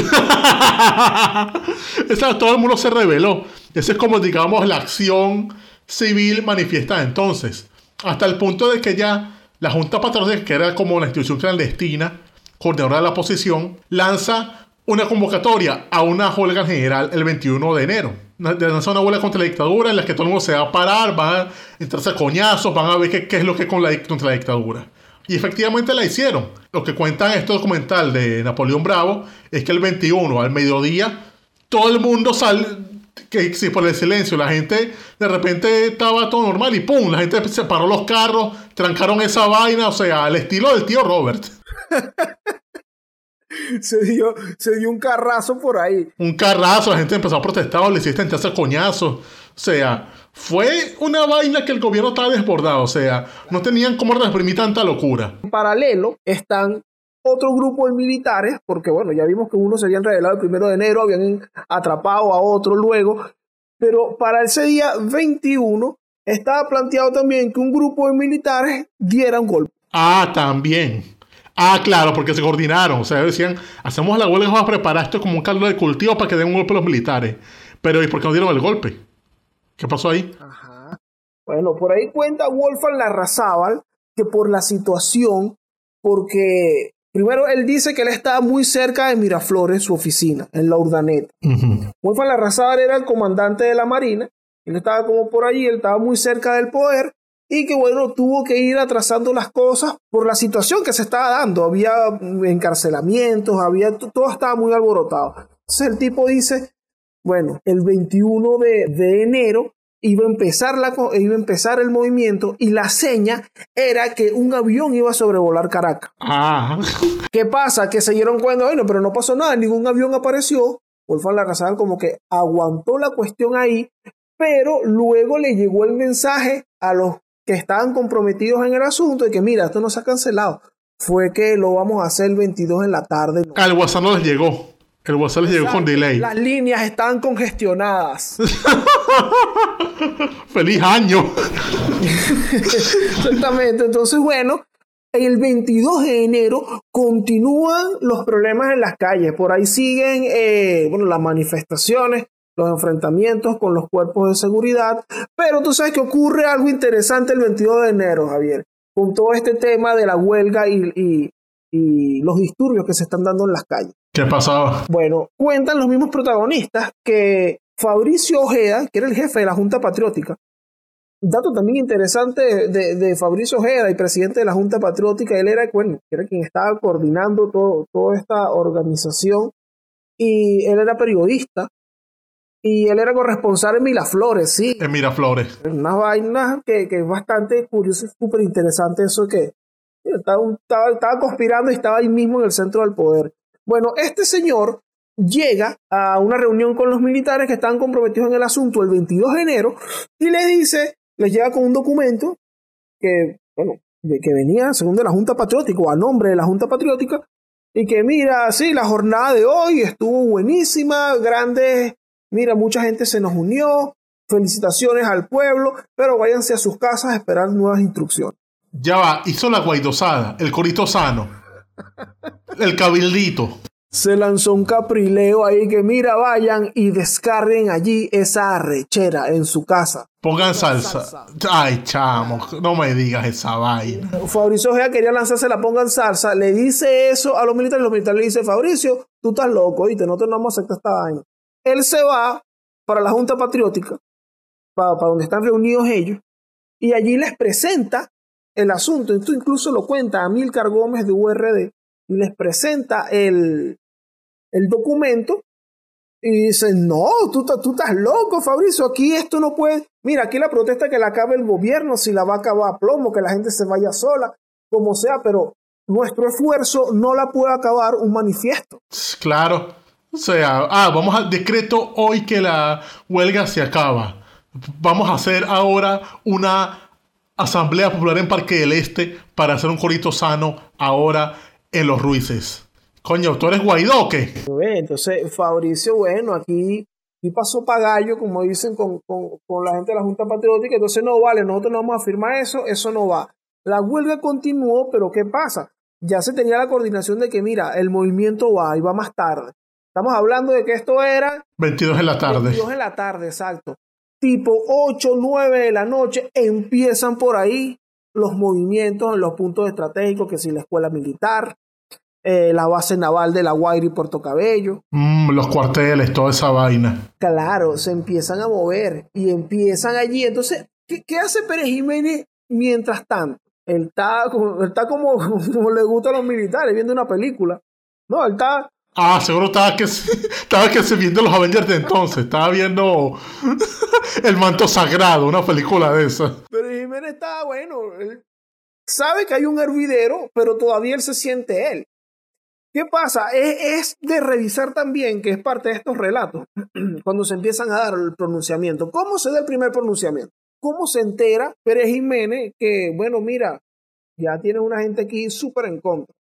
Esa- todo el mundo se rebeló. Esa es como, digamos, la acción civil manifiesta entonces. Hasta el punto de que ya la Junta Patriótica, que era como la institución clandestina, coordinadora de la oposición, lanza una convocatoria a una huelga general el 21 de enero. Lanzar una huelga contra la dictadura en la que todo el mundo se va a parar, van a entrarse a coñazos, van a ver qué, es lo que es con la, contra la dictadura. Y efectivamente la hicieron. Lo que cuenta este documental de Napoleón Bravo es que el 21 al mediodía todo el mundo sale, que si por el silencio, la gente de repente estaba todo normal y pum, la gente se paró los carros, trancaron esa vaina, o sea, al estilo del tío Robert. [laughs]
se, dio, se dio un carrazo por ahí.
Un carrazo, la gente empezó a protestar, le hiciste hacer coñazos. O sea, fue una vaina que el gobierno estaba desbordado. O sea, no tenían cómo reprimir tanta locura.
En paralelo están otro grupo de militares, porque bueno, ya vimos que uno se habían revelado el primero de enero, habían atrapado a otro luego, pero para ese día 21 estaba planteado también que un grupo de militares diera un golpe.
Ah, también. Ah, claro, porque se coordinaron. O sea, decían, hacemos la huelga, vamos a preparar esto como un caldo de cultivo para que den un golpe a los militares. Pero ¿y por qué no dieron el golpe? ¿Qué pasó ahí?
Ajá. Bueno, por ahí cuenta Wolfgang Larrazábal que por la situación, porque primero él dice que él estaba muy cerca de Miraflores, su oficina, en la Urdaneta. Wolfgang Larrazábal era el comandante de la Marina, él estaba como por allí, él estaba muy cerca del poder y que bueno, tuvo que ir atrasando las cosas por la situación que se estaba dando. Había encarcelamientos, había, todo estaba muy alborotado. Entonces el tipo dice, bueno, el 21 de, de enero iba a, empezar la, iba a empezar el movimiento y la seña era que un avión iba a sobrevolar Caracas.
Ah.
¿Qué pasa? Que se dieron cuenta, bueno, pero no pasó nada, ningún avión apareció. Wolfgang Larrazal como que aguantó la cuestión ahí, pero luego le llegó el mensaje a los que estaban comprometidos en el asunto de que mira, esto no se ha cancelado. Fue que lo vamos a hacer el 22 en la tarde.
Al WhatsApp no les llegó. El WhatsApp les llegó con delay.
Las líneas estaban congestionadas. [laughs]
¡Feliz año!
Exactamente. Entonces, bueno, el 22 de enero continúan los problemas en las calles. Por ahí siguen eh, bueno, las manifestaciones, los enfrentamientos con los cuerpos de seguridad. Pero tú sabes que ocurre algo interesante el 22 de enero, Javier, con todo este tema de la huelga y, y, y los disturbios que se están dando en las calles.
¿Qué pasaba?
Bueno, cuentan los mismos protagonistas que Fabricio Ojeda, que era el jefe de la Junta Patriótica, dato también interesante de, de, Fabricio Ojeda y presidente de la Junta Patriótica, él era, bueno, era quien estaba coordinando todo, toda esta organización y él era periodista y él era corresponsal en Miraflores, sí.
En Miraflores.
Una vaina que, que es bastante curioso y súper interesante eso que estaba, estaba, estaba conspirando y estaba ahí mismo en el centro del poder. Bueno, este señor llega a una reunión con los militares que están comprometidos en el asunto el 22 de enero y le dice, les llega con un documento que, bueno, que venía según de la Junta Patriótica o a nombre de la Junta Patriótica y que mira, sí, la jornada de hoy estuvo buenísima, grande, mira, mucha gente se nos unió, felicitaciones al pueblo, pero váyanse a sus casas a esperar nuevas instrucciones.
Ya va, hizo la guaidosada, el corito sano, el cabildito
se lanzó un caprileo ahí que mira, vayan y descarguen allí esa arrechera en su casa.
Pongan salsa. salsa. Ay, chamo, no me digas esa vaina.
Fabricio Ojea quería lanzarse la pongan salsa, le dice eso a los militares, los militares le dicen, Fabricio, tú estás loco, ¿viste? Nosotros no vamos a aceptar esta vaina. Él se va para la Junta Patriótica, para, para donde están reunidos ellos, y allí les presenta el asunto. Esto incluso lo cuenta Amílcar Gómez de URD, y les presenta el, el documento y dicen, no, tú, tú estás loco, Fabricio, aquí esto no puede. Mira, aquí la protesta que la acabe el gobierno, si la va a acabar a plomo, que la gente se vaya sola, como sea, pero nuestro esfuerzo no la puede acabar un manifiesto.
Claro. O sea, ah, vamos al decreto hoy que la huelga se acaba. Vamos a hacer ahora una asamblea popular en Parque del Este para hacer un corito sano ahora en los Ruices. Coño, ¿tú eres Guaidó o qué?
Entonces, Fabricio, bueno, aquí, aquí pasó pagallo, como dicen con, con, con, la gente de la Junta Patriótica, entonces no vale, nosotros no vamos a firmar eso, eso no va. La huelga continuó, pero ¿qué pasa? Ya se tenía la coordinación de que, mira, el movimiento va y va más tarde. Estamos hablando de que esto era...
22 en la tarde.
22 en la tarde, exacto. Tipo 8, 9 de la noche, empiezan por ahí los movimientos en los puntos estratégicos, que si la escuela militar, eh, la base naval de La Guaira y Puerto Cabello.
Mm, los cuarteles, toda esa vaina.
Claro, se empiezan a mover y empiezan allí. Entonces, ¿qué, qué hace Pérez Jiménez mientras tanto? Él está, él está como, [laughs] como le gusta a los militares, viendo una película. No, él está
Ah, seguro estaba que, [laughs] estaba que viendo los Avengers de entonces. Estaba viendo El Manto Sagrado, una película de esa.
Pero Jiménez está bueno. Él sabe que hay un hervidero, pero todavía él se siente él. ¿Qué pasa? Es, es, de revisar también, que es parte de estos relatos, [clears throat] cuando se empiezan a dar el pronunciamiento. ¿Cómo se da el primer pronunciamiento? ¿Cómo se entera Pérez Jiménez que, bueno, mira, ya tiene una gente aquí súper en contra?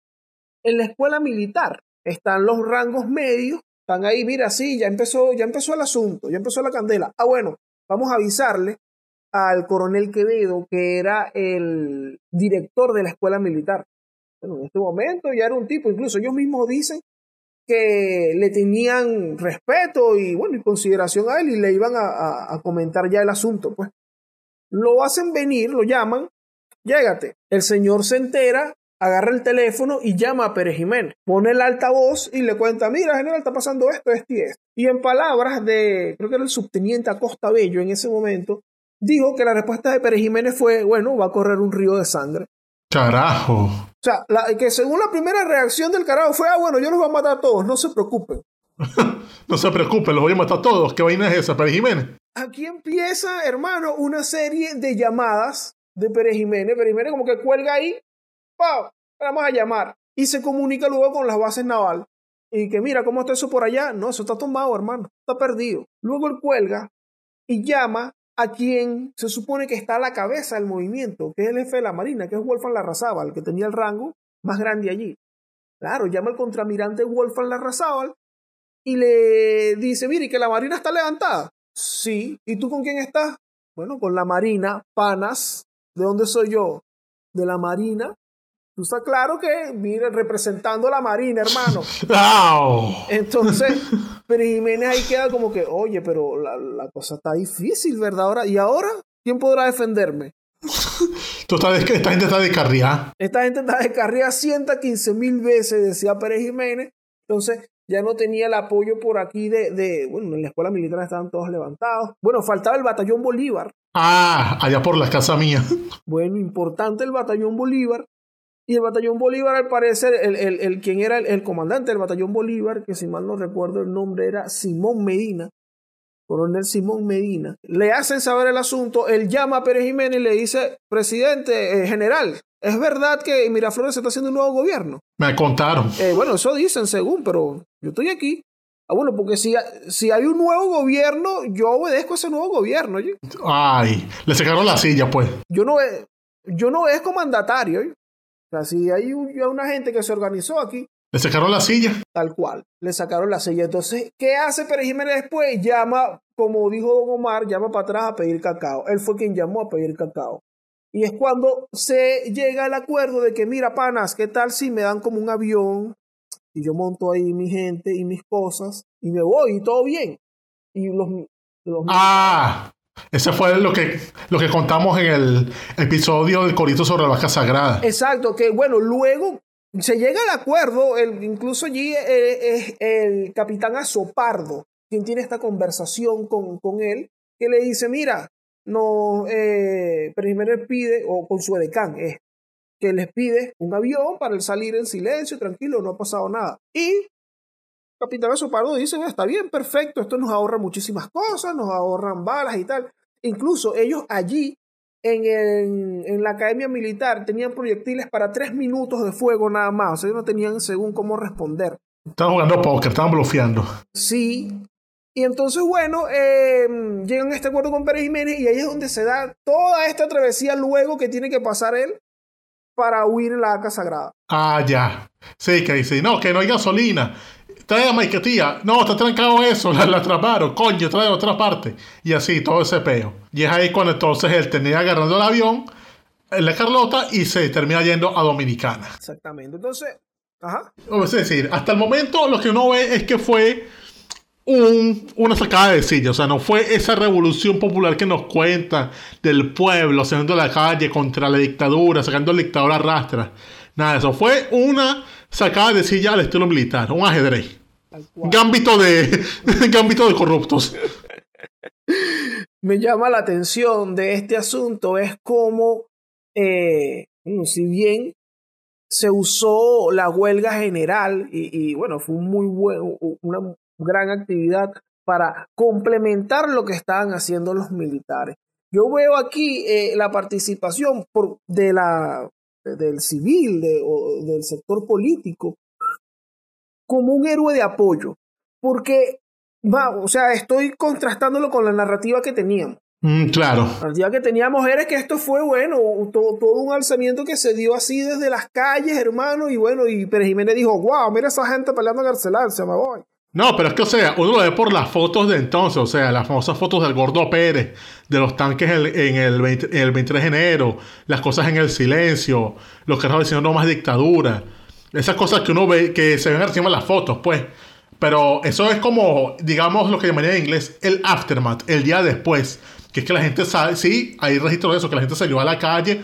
En la escuela militar están los rangos medios, están ahí, mira, sí, ya empezó, ya empezó el asunto, ya empezó la candela. Ah, bueno, vamos a avisarle al coronel Quevedo, que era el director de la escuela militar. Bueno, en este momento ya era un tipo, incluso ellos mismos dicen que le tenían respeto y bueno, y consideración a él y le iban a, a, comentar ya el asunto, pues. Lo hacen venir, lo llaman, llégate. El señor se entera, agarra el teléfono y llama a Pérez Jiménez. Pone el altavoz y le cuenta, mira, general, está pasando esto, esto y esto. Y en palabras de, creo que era el subteniente Acosta Bello en ese momento, dijo que la respuesta de Pérez Jiménez fue, bueno, va a correr un río de sangre.
Carajo.
O sea, que según la primera reacción del carajo fue, ah, bueno, yo los voy a matar a todos, no se preocupen. [laughs]
no se preocupen, los voy a matar a todos. ¿Qué vaina es esa, Pérez Jiménez?
Aquí empieza, hermano, una serie de llamadas de Pérez Jiménez. Pérez Jiménez como que cuelga ahí, ¡pau! Vamos a llamar. Y se comunica luego con las bases naval. Y que mira, ¿cómo está eso por allá? No, eso está tomado, hermano. Está perdido. Luego él cuelga y llama a quien se supone que está a la cabeza del movimiento, que es el jefe de la Marina, que es Wolfgang Larrazábal, que tenía el rango más grande allí. Claro, llama al contramirante Wolfgang Larrazábal y le dice, mire, que la Marina está levantada. Sí, ¿y tú con quién estás? Bueno, con la Marina, panas. ¿De dónde soy yo? De la Marina. Tú estás claro que, mire, representando la Marina, hermano. [laughs] Entonces, pero [laughs] Jiménez ahí queda como que, oye, pero la, cosa está difícil, ¿verdad? Ahora, ¿y ahora? ¿Quién podrá defenderme? [laughs]
Tú estás, esta gente está descarriada.
Esta gente está descarriada 115 mil veces, decía Pérez Jiménez. Entonces, ya no tenía el apoyo por aquí de, de, bueno, en la escuela militar estaban todos levantados. Bueno, faltaba el batallón Bolívar.
Ah, allá por la casa mía.
Bueno, importante el batallón Bolívar. Y el batallón Bolívar, al parecer, el, el, el quien era el, comandante del batallón Bolívar, que si mal no recuerdo el nombre era Simón Medina, coronel Simón Medina, le hacen saber el asunto, él llama a Pérez Jiménez y le dice, presidente, eh, general, ¿es verdad que Miraflores está haciendo un nuevo gobierno?
Me contaron.
Eh, bueno, eso dicen según, pero yo estoy aquí. Ah, bueno, porque si, si hay un nuevo gobierno, yo obedezco a ese nuevo gobierno.
Ay, le sacaron la silla, pues.
Yo no, yo no es mandatario. O sea, si hay una gente que se organizó aquí.
Le sacaron la silla.
Tal cual, le sacaron la silla. Entonces, ¿qué hace Pérez Jiménez después? Llama, como dijo Don Omar, llama para atrás a pedir cacao. Él fue quien llamó a pedir cacao. Y es cuando se llega al acuerdo de que, mira, panas, ¿qué tal si me dan como un avión? Y yo monto ahí mi gente y mis cosas y me voy y todo bien. Y los... los
ah, ese fue lo que, lo que contamos en el episodio del Corito sobre la vaca sagrada.
Exacto, que bueno, luego se llega al acuerdo, el, incluso allí eh, es el capitán Azopardo quien tiene esta conversación con, con él, que le dice, mira, no, eh, primero pide, o con su edecán, es que les pide un avión para el salir en silencio, tranquilo, no ha pasado nada. Y Capitán Azopardo dice, está bien, perfecto, esto nos ahorra muchísimas cosas, nos ahorran balas y tal. Incluso ellos allí, en, en, la academia militar, tenían proyectiles para tres minutos de fuego nada más. O sea, ellos no tenían según cómo responder.
Estaban jugando póker, estaban bloqueando.
Sí. Y entonces, bueno, em, llegan a este acuerdo con Pérez Jiménez y ahí es donde se da toda esta travesía luego que tiene que pasar él para huir en la casa sagrada.
Ah, ya. Sí, que dice, no, que no hay gasolina trae a Mike, tía. No, está trancado eso, [laughs] la, la atraparon. Coño, trae otra parte. Y así, todo ese peo. Y es ahí cuando entonces él tenía agarrando el avión en la Carlota y se termina yendo a Dominicana.
Exactamente. Entonces, ajá.
Es decir, hasta el momento lo que uno ve es que fue un, una sacada de silla. O sea, no fue esa revolución popular que nos cuenta del pueblo saliendo a la calle contra la dictadura, sacando al dictador a rastra. Nada, eso fue una sacada de silla al estilo militar, un ajedrez. Gambito de, [laughs] gambito de corruptos.
Me llama la atención de este asunto es como, eh, si bien se usó la huelga general y, bueno, fue muy buen, una gran actividad para complementar lo que estaban haciendo los militares. Yo veo aquí eh, la participación por, de la, del civil de, o del sector político como un héroe de apoyo. Porque, va, o sea, estoy contrastándolo con la narrativa que teníamos.
Mm, claro.
La narrativa que teníamos era que esto fue, bueno, todo, todo un alzamiento que se dio así desde las calles, hermano, y bueno, y Pérez Jiménez dijo, wow, mira esa gente peleando en Garcelarse, me voy.
No, pero es que, o sea, uno lo ve por las fotos de entonces, o sea, las famosas fotos del Gordo Pérez, de los tanques en, en el, 20 en el 23 de enero, las cosas en el silencio, los carros diciendo no más dictadura, esas cosas que uno ve, que se ven encima de las fotos, pues. Pero eso es como, digamos, lo que llamaría en inglés el aftermath, el día después. Que es que la gente sabe, sí, hay registro de eso, que la gente salió a la calle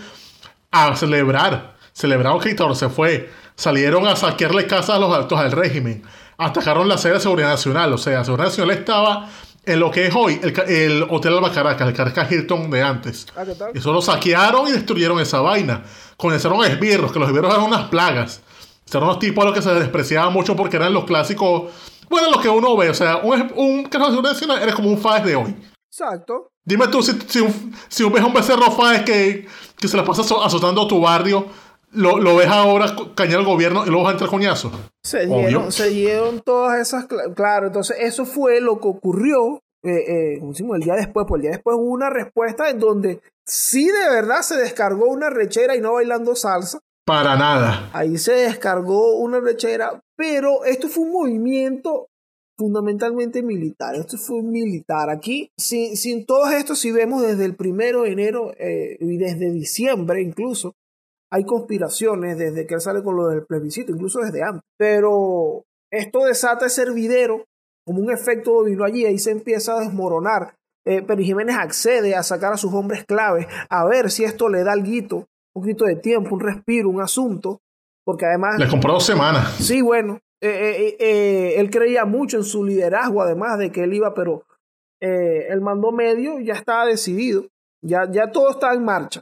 a celebrar. Celebraron que dictador se fue. Salieron a saquearle casas a los altos del régimen. Atacaron la sede de Seguridad Nacional. O sea, Seguridad Nacional estaba en lo que es hoy el, el Hotel Alba Caracas, el Caracas Hilton de antes.
Ah, ¿qué tal?
Eso lo saquearon y destruyeron esa vaina. Comenzaron a esbirros, que los esbirros eran unas plagas. Eran unos tipos a los que se despreciaban mucho porque eran los clásicos. Bueno, los que uno ve. O sea, un, un de seguridad nacional eres como un FAES de hoy.
Exacto.
Dime tú, si, si, un, si un- ves un becerro FAES que, que se la pasa azo- azotando a tu barrio, lo, lo ves ahora cañar al gobierno y luego vas a entrar coñazo.
Se dieron, se dieron todas esas, cla- claro, entonces eso fue lo que ocurrió, eh, eh, como decimos, el día después, pues el día después hubo una respuesta en donde sí de verdad se descargó una rechera y no bailando salsa,
Para nada.
ahí se descargó una rechera, pero esto fue un movimiento fundamentalmente militar, esto fue militar, aquí sin, sin todo esto, si vemos desde el primero de enero eh, y desde diciembre incluso, hay conspiraciones desde que él sale con lo del plebiscito, incluso desde antes. Pero esto desata ese hervidero, como un efecto dominó allí, ahí se empieza a desmoronar. Eh, pero Jiménez accede a sacar a sus hombres claves, a ver si esto le da algo, un poquito de tiempo, un respiro, un asunto, porque además...
Les compró dos semanas.
Sí, bueno, eh, eh, eh, él creía mucho en su liderazgo, además de que él iba, pero el mando medio ya estaba decidido, ya, ya todo está en marcha.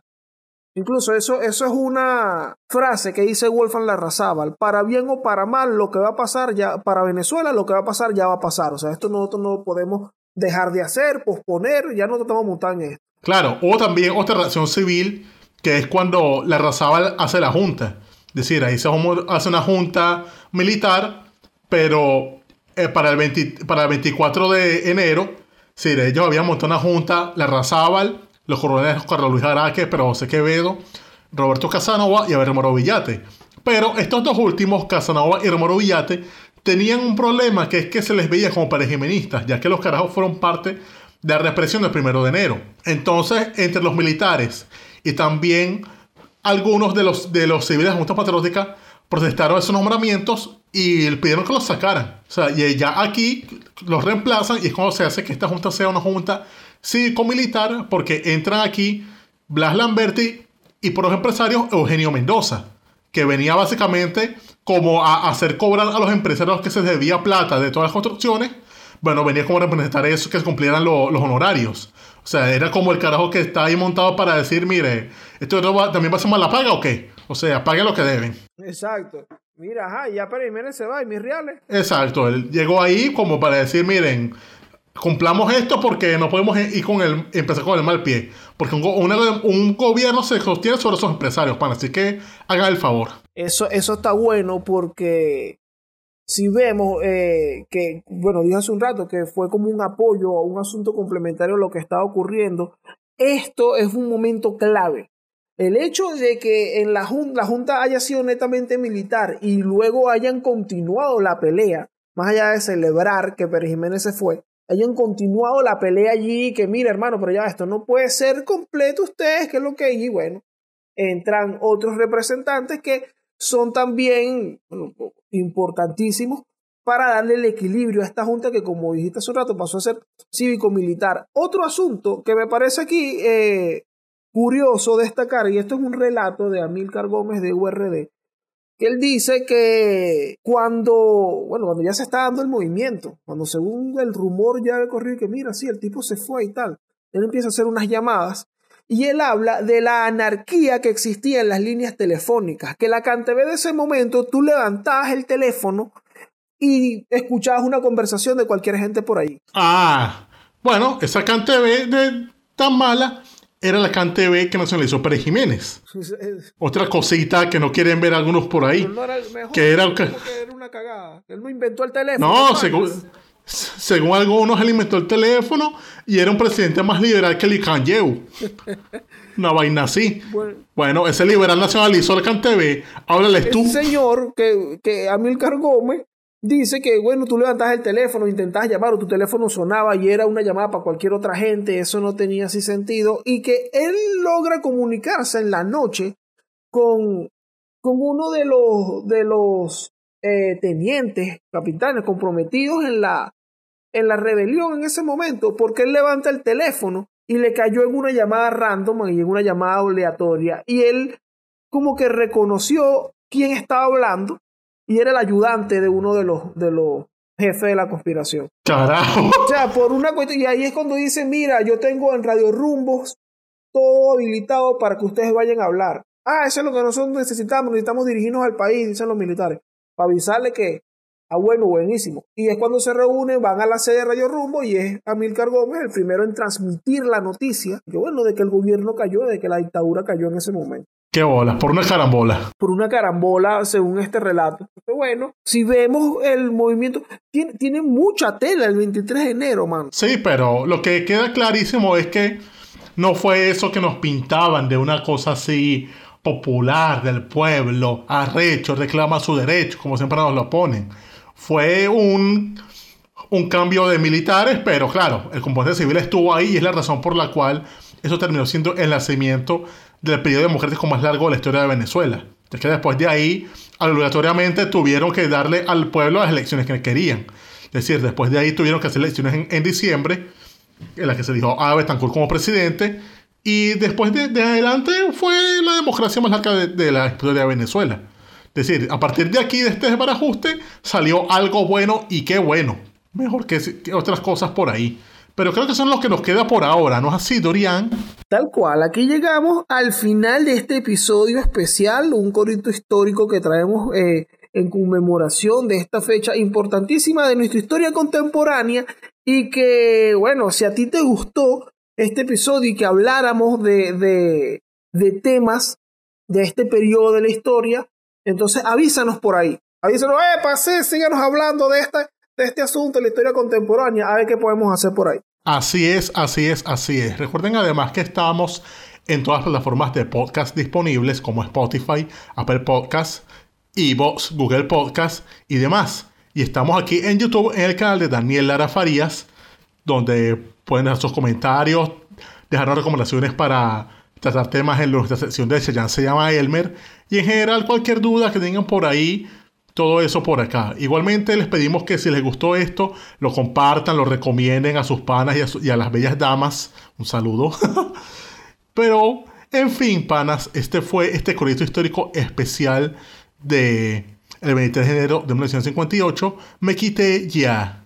Incluso eso, eso es una frase que dice Wolfgang Larrazábal, para bien o para mal, lo que va a pasar ya, para Venezuela lo que va a pasar ya va a pasar. O sea, esto nosotros no lo podemos dejar de hacer, posponer, ya no tratamos de montar en esto.
Claro, hubo también otra reacción civil que es cuando la Razábal hace la junta. Es decir, ahí se hace una junta militar, pero eh, para, el 20 para el 24 de enero, sí, ellos habían montado una junta, la Razábal, los coroneles Carlos Luis Araque, pero José Quevedo, Roberto Casanova y Hermoro Villate. Pero estos dos últimos, Casanova y Hermoro Villate, tenían un problema que es que se les veía como parejimenistas, ya que los carajos fueron parte de la represión del primero de enero. Entonces, entre los militares y también algunos de los, de los civiles de la Junta Patriótica protestaron esos nombramientos y pidieron que los sacaran. O sea, y ya aquí los reemplazan y es cuando se hace que esta junta sea una junta cívico-militar porque entran aquí Blas Lamberti y por los empresarios Eugenio Mendoza, que venía básicamente como a hacer cobrar a los empresarios que se debía plata de todas las construcciones. Bueno, venía como a representar eso, que se cumplieran lo- los honorarios. O sea, era como el carajo que está ahí montado para decir, mire, ¿esto va- también va a ser mala paga o qué? O sea, paguen lo que deben.
Exacto. Mira, ajá, ya Pérez Jiménez se va y mis reales.
Exacto, él llegó ahí como para decir, miren, cumplamos esto porque no podemos ir con el, empezar con el mal pie. Porque un, gobierno se sostiene sobre esos empresarios, pan, así que hagan el favor.
Eso, eso está bueno porque si vemos eh, que, bueno, dije hace un rato que fue como un apoyo a un asunto complementario a lo que estaba ocurriendo, esto es un momento clave. El hecho de que en la junta, la junta haya sido netamente militar y luego hayan continuado la pelea, más allá de celebrar que Pérez Jiménez se fue, hayan continuado la pelea allí, que mira hermano, pero ya esto no puede ser completo ustedes, que es lo que hay, y bueno, entran otros representantes que son también importantísimos para darle el equilibrio a esta junta que, como dijiste hace un rato, pasó a ser cívico-militar. Otro asunto que me parece aquí eh, curioso destacar, y esto es un relato de Amílcar Gómez de URD, que él dice que cuando, bueno, cuando ya se está dando el movimiento, cuando según el rumor ya había corrido que mira, sí, el tipo se fue y tal, él empieza a hacer unas llamadas y él habla de la anarquía que existía en las líneas telefónicas, que la CanTV de ese momento tú levantabas el teléfono y escuchabas una conversación de cualquier gente por ahí.
Ah, bueno, esa CanTV de tan mala era la CanTV que nacionalizó Pérez Jiménez. Otra cosita que no quieren ver algunos por ahí.
No era el mejor,
que era,
que era una cagada. Él no inventó el teléfono.
No,
¿no?
Según, algunos, él inventó el teléfono y era un presidente más liberal que Lee Kuan Yew. Una vaina así.
Bueno.
Bueno, ese liberal nacionalizó el CanTV. Háblales tú.
El señor que, que Amilcar Gómez dice que, bueno, tú levantas el teléfono, intentas llamar o tu teléfono sonaba y era una llamada para cualquier otra gente, eso no tenía así sentido, y que él logra comunicarse en la noche con, con uno de los, de los eh, tenientes, capitanes comprometidos en la, en la rebelión en ese momento, porque él levanta el teléfono y le cayó en una llamada random y en una llamada aleatoria, y él como que reconoció quién estaba hablando y era el ayudante de uno de los, de los jefes de la conspiración.
Carajo.
O sea, por una cuestión, y ahí es cuando dice, mira, yo tengo en Radio Rumbos todo habilitado para que ustedes vayan a hablar. Ah, eso es lo que nosotros necesitamos, necesitamos dirigirnos al país, dicen los militares, para avisarle que, ah, bueno, buenísimo. Y es cuando se reúnen, van a la sede de Radio Rumbo y es Amílcar Gómez el primero en transmitir la noticia, que bueno, de que el gobierno cayó, de que la dictadura cayó en ese momento
Qué bolas, por una carambola.
por una carambola según este relato. Pero bueno, si vemos el movimiento, tiene, tiene mucha tela el 23 de enero, man.
Sí, pero lo que queda clarísimo es que no fue eso que nos pintaban de una cosa así popular del pueblo, arrecho, reclama su derecho, como siempre nos lo ponen. Fue un, un cambio de militares, pero claro, el componente civil estuvo ahí y es la razón por la cual eso terminó siendo el nacimiento del periodo democrático más largo de la historia de Venezuela. Es que después de ahí, obligatoriamente tuvieron que darle al pueblo las elecciones que querían. Es decir, después de ahí tuvieron que hacer elecciones en, en diciembre, en las que se dijo a Betancourt como presidente, y después de, de adelante fue la democracia más larga de, la historia de Venezuela. Es decir, a partir de aquí, de este desbarajuste, salió algo bueno y qué bueno. Mejor que, que otras cosas por ahí. Pero creo que son los que nos queda por ahora, ¿no es así, Dorian?
Tal cual, aquí llegamos al final de este episodio especial, un corito histórico que traemos eh, en conmemoración de esta fecha importantísima de nuestra historia contemporánea y que, bueno, si a ti te gustó este episodio y que habláramos de, de, temas de este periodo de la historia, entonces avísanos por ahí. Avísanos, eh, pasé, síganos hablando de, esta, de este asunto de la historia contemporánea, a ver qué podemos hacer por ahí.
Así es, así es, así es. Recuerden además que estamos en todas las plataformas de podcast disponibles como Spotify, Apple Podcasts, Evox, Google Podcasts y demás. Y estamos aquí en YouTube en el canal de Daniel Lara Farías, donde pueden dejar sus comentarios, dejarnos recomendaciones para tratar temas en nuestra sección de Cheyenne se llama Elmer. Y en general cualquier duda que tengan por ahí, todo eso por acá. Igualmente les pedimos que si les gustó esto, lo compartan, lo recomienden a sus panas y a, las bellas damas. Un saludo. [laughs] Pero, en fin, panas, este fue este corrito histórico especial de el 23 de enero de 1958. Me quité ya.